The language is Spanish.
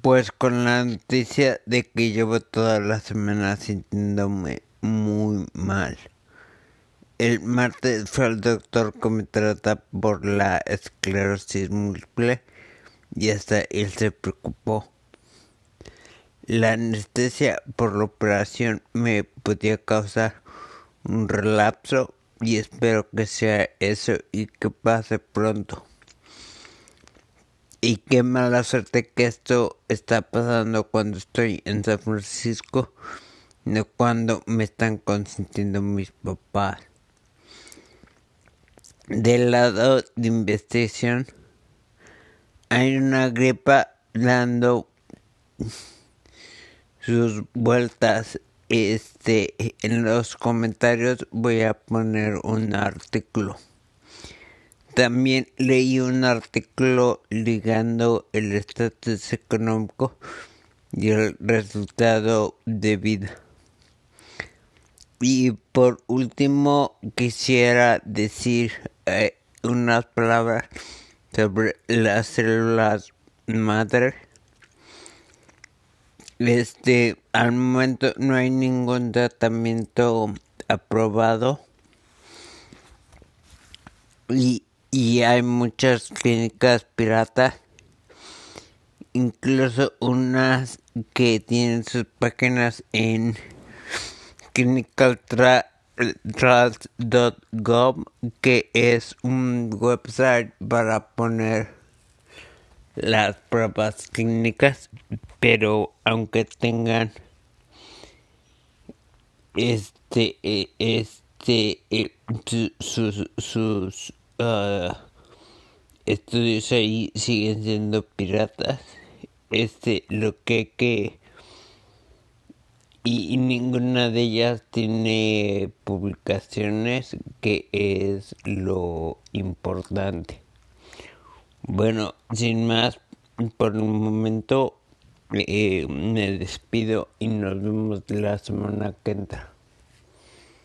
Pues con la noticia de que llevo toda la semana sintiéndome muy mal. El martes fue al doctor que me trata por la esclerosis múltiple y hasta él se preocupó. La anestesia por la operación me podía causar un relapso y espero que sea eso y que pase pronto. Y qué mala suerte que esto está pasando cuando estoy en San Francisco, no cuando me están consintiendo mis papás. Del lado de investigación, hay una gripa dando sus vueltas. Este, en los comentarios voy a poner un artículo. También leí un artículo ligando el estatus económico y el resultado de vida. Y por último quisiera decir eh, unas palabras sobre las células madre. Este, al momento no hay ningún tratamiento aprobado y y hay muchas clínicas piratas, incluso unas que tienen sus páginas en clinicaltrials.gov, que es un website para poner las pruebas clínicas, pero aunque tengan este eh, este eh, sus, sus uh, estudios ahí siguen siendo piratas. Este, lo que que y, ninguna de ellas tiene publicaciones que es lo importante. Bueno, sin más, por un momento eh, me despido y nos vemos la semana que entra.